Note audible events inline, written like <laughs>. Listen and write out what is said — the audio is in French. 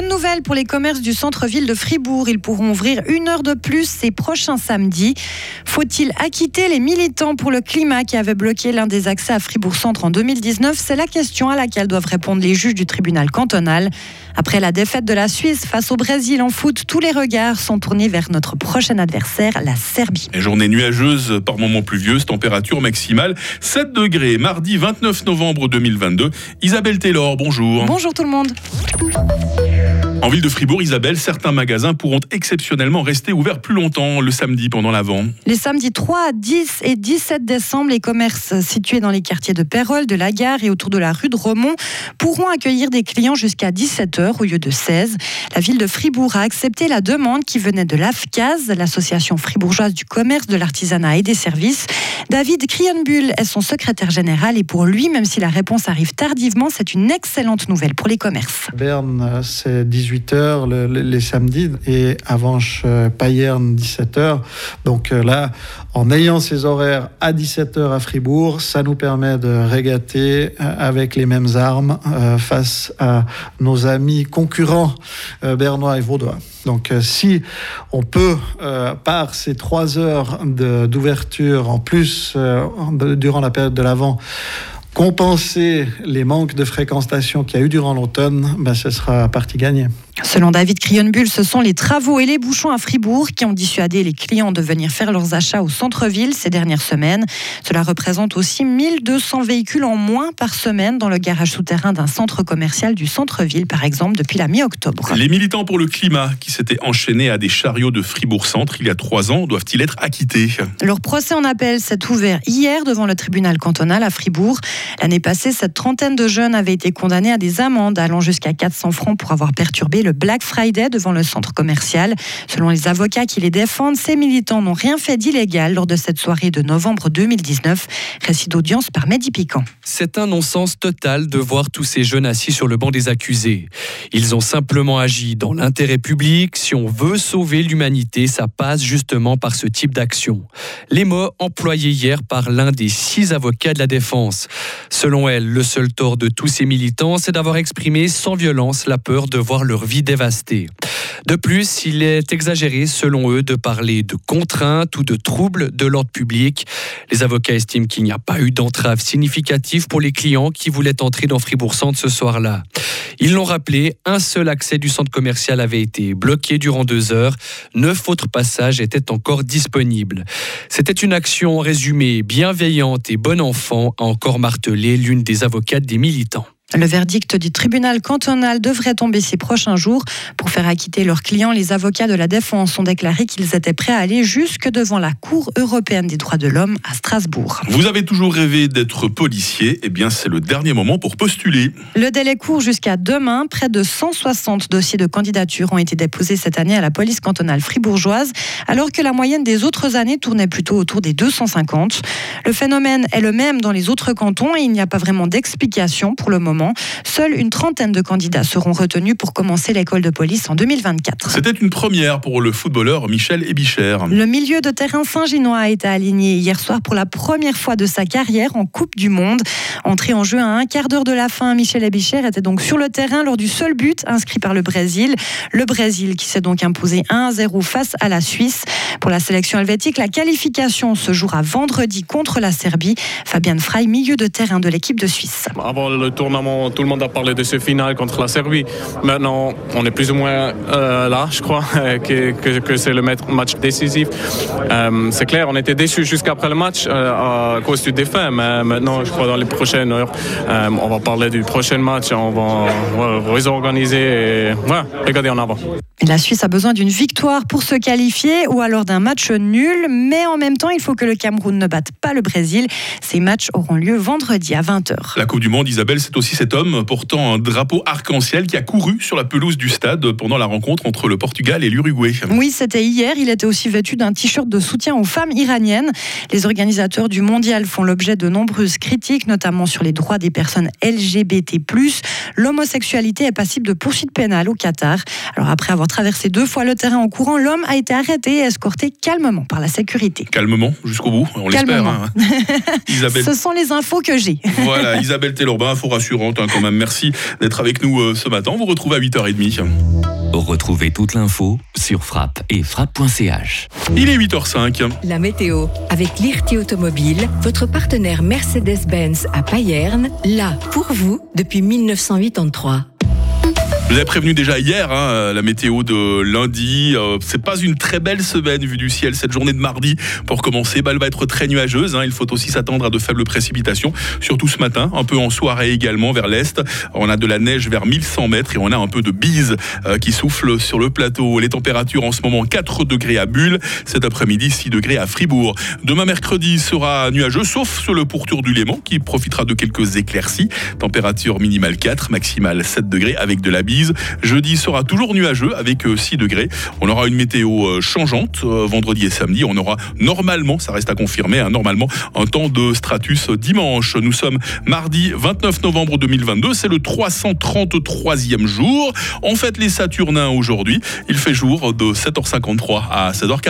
Bonne nouvelle pour les commerces du centre-ville de Fribourg. Ils pourront ouvrir une heure de plus ces prochains samedis. Faut-il acquitter les militants pour le climat qui avaient bloqué l'un des accès à Fribourg-Centre en 2019 C'est la question à laquelle doivent répondre les juges du tribunal cantonal. Après la défaite de la Suisse face au Brésil en foot, tous les regards sont tournés vers notre prochain adversaire, la Serbie. journée nuageuse, par moments pluvieuse, température maximale 7 degrés, mardi 29 novembre 2022. Isabelle Taylor, bonjour. Bonjour tout le monde. En ville de Fribourg, Isabelle, certains magasins pourront exceptionnellement rester ouverts plus longtemps le samedi pendant l'avant. Les samedis 3, 10 et 17 décembre, les commerces situés dans les quartiers de Pérol, de la Gare et autour de la rue de Romont pourront accueillir des clients jusqu'à 17h au lieu de 16. La ville de Fribourg a accepté la demande qui venait de l'AFCAS, l'association fribourgeoise du commerce, de l'artisanat et des services. David Krionbull est son secrétaire général et pour lui, même si la réponse arrive tardivement, c'est une excellente nouvelle pour les commerces. Berne, c'est 18 18h les samedis et Avanche euh, Payerne 17h. Donc euh, là, en ayant ces horaires à 17h à Fribourg, ça nous permet de régater euh, avec les mêmes armes face à nos amis concurrents bernois et vaudois. Donc si on peut, par ces trois heures d'ouverture en plus durant la période de l'Avent, compenser les manques de fréquentation qu'il y a eu durant l'automne, ben, ce sera partie gagnée. Selon David Crionbull, ce sont les travaux et les bouchons à Fribourg qui ont dissuadé les clients de venir faire leurs achats au centre-ville ces dernières semaines. Cela représente aussi 1200 véhicules en moins par semaine dans le garage souterrain d'un centre commercial du centre-ville, par exemple, depuis la mi-octobre. Les militants pour le climat qui s'étaient enchaînés à des chariots de Fribourg-Centre il y a trois ans doivent-ils être acquittés? Leur procès en appel s'est ouvert hier devant le tribunal cantonal à Fribourg. L'année passée, cette trentaine de jeunes avaient été condamnés à des amendes allant jusqu'à 400 francs pour avoir perturbé le Black Friday devant le centre commercial. Selon les avocats qui les défendent, ces militants n'ont rien fait d'illégal lors de cette soirée de novembre 2019. Récit d'audience par Mehdi Piquant. C'est un non-sens total de voir tous ces jeunes assis sur le banc des accusés. Ils ont simplement agi dans l'intérêt public. Si on veut sauver l'humanité, ça passe justement par ce type d'action. Les mots employés hier par l'un des six avocats de la défense. Selon elle, le seul tort de tous ces militants, c'est d'avoir exprimé sans violence la peur de voir leur vie dévastée. De plus, il est exagéré, selon eux, de parler de contraintes ou de troubles de l'ordre public. Les avocats estiment qu'il n'y a pas eu d'entrave significative pour les clients qui voulaient entrer dans Fribourg Centre ce soir-là. Ils l'ont rappelé, un seul accès du centre commercial avait été bloqué durant deux heures. Neuf autres passages étaient encore disponibles. C'était une action résumée bienveillante et bon enfant, a encore martelé l'une des avocates des militants. Le verdict du tribunal cantonal devrait tomber ces prochains jours. Pour faire acquitter leurs clients, les avocats de la défense ont déclaré qu'ils étaient prêts à aller jusque devant la Cour européenne des droits de l'homme à Strasbourg. Vous avez toujours rêvé d'être policier Eh bien, c'est le dernier moment pour postuler. Le délai court jusqu'à demain. Près de 160 dossiers de candidature ont été déposés cette année à la police cantonale fribourgeoise, alors que la moyenne des autres années tournait plutôt autour des 250. Le phénomène est le même dans les autres cantons et il n'y a pas vraiment d'explication pour le moment. Seule une trentaine de candidats seront retenus pour commencer l'école de police en 2024. C'était une première pour le footballeur Michel Ebicher. Le milieu de terrain Saint-Ginois a été aligné hier soir pour la première fois de sa carrière en Coupe du Monde. Entré en jeu à un quart d'heure de la fin, Michel Ebicher était donc sur le terrain lors du seul but inscrit par le Brésil. Le Brésil qui s'est donc imposé 1-0 face à la Suisse. Pour la sélection helvétique, la qualification se jouera vendredi contre la Serbie. Fabien Frey, milieu de terrain de l'équipe de Suisse. Avant le tout le monde a parlé de ce final contre la Serbie. Maintenant, on est plus ou moins euh, là, je crois, <laughs> que, que, c'est le match décisif. Euh, c'est clair, on était déçus jusqu'après le match euh, à cause du mais maintenant, je crois, dans les prochaines heures, on va parler du prochain match, on va réorganiser et regarder en avant. La Suisse a besoin d'une victoire pour se qualifier ou alors d'un match nul, mais en même temps, il faut que le Cameroun ne batte pas le Brésil. Ces matchs auront lieu vendredi à 20h. La Coupe du Monde, Isabelle, c'est aussi cet homme portant un drapeau arc-en-ciel qui a couru sur la pelouse du stade pendant la rencontre entre le Portugal et l'Uruguay. Oui, c'était hier. Il était aussi vêtu d'un t-shirt de soutien aux femmes iraniennes. Les organisateurs du mondial font l'objet de nombreuses critiques, notamment sur les droits des personnes LGBT. L'homosexualité est passible de poursuites pénales au Qatar. Alors, après avoir traversé deux fois le terrain en courant, l'homme a été arrêté et escorté calmement par la sécurité. Calmement, jusqu'au bout, on l'espère. Hein. <laughs> Ce sont les infos que j'ai. voilà, Isabelle Taylor, info rassurante changeante hein, quand même. Merci d'être avec nous euh, ce matin. On vous retrouve à 8h30. Retrouvez toute l'info sur frappe et frappe.ch. Il est 8h05. La météo avec l'IRT Automobile, votre partenaire Mercedes-Benz à Payerne, là pour vous depuis 1983. Je vous avez prévenu déjà hier, hein, la météo de lundi. Euh, c'est pas une très belle semaine vu du ciel cette journée de mardi. Pour commencer, bah, elle va être très nuageuse. Hein. Il faut aussi s'attendre à de faibles précipitations, surtout ce matin, un peu en soirée également vers l'est. On a de la neige vers 1100 mètres et on a un peu de bise euh, qui souffle sur le plateau. Les températures en ce moment 4 degrés à Bulle, cet après-midi 6 degrés à Fribourg. Demain mercredi sera nuageux, sauf sur le pourtour du Léman qui profitera de quelques éclaircies. Température minimale 4, maximale 7 degrés avec de la bise. Jeudi sera toujours nuageux avec 6 euh, degrés. On aura une météo euh, changeante euh, vendredi et samedi. On aura normalement, ça reste à confirmer, hein, normalement un temps de stratus dimanche. Nous sommes mardi 29 novembre 2022. C'est le 333e jour. On fête les Saturnins aujourd'hui. Il fait jour de 7h53 à 16h40.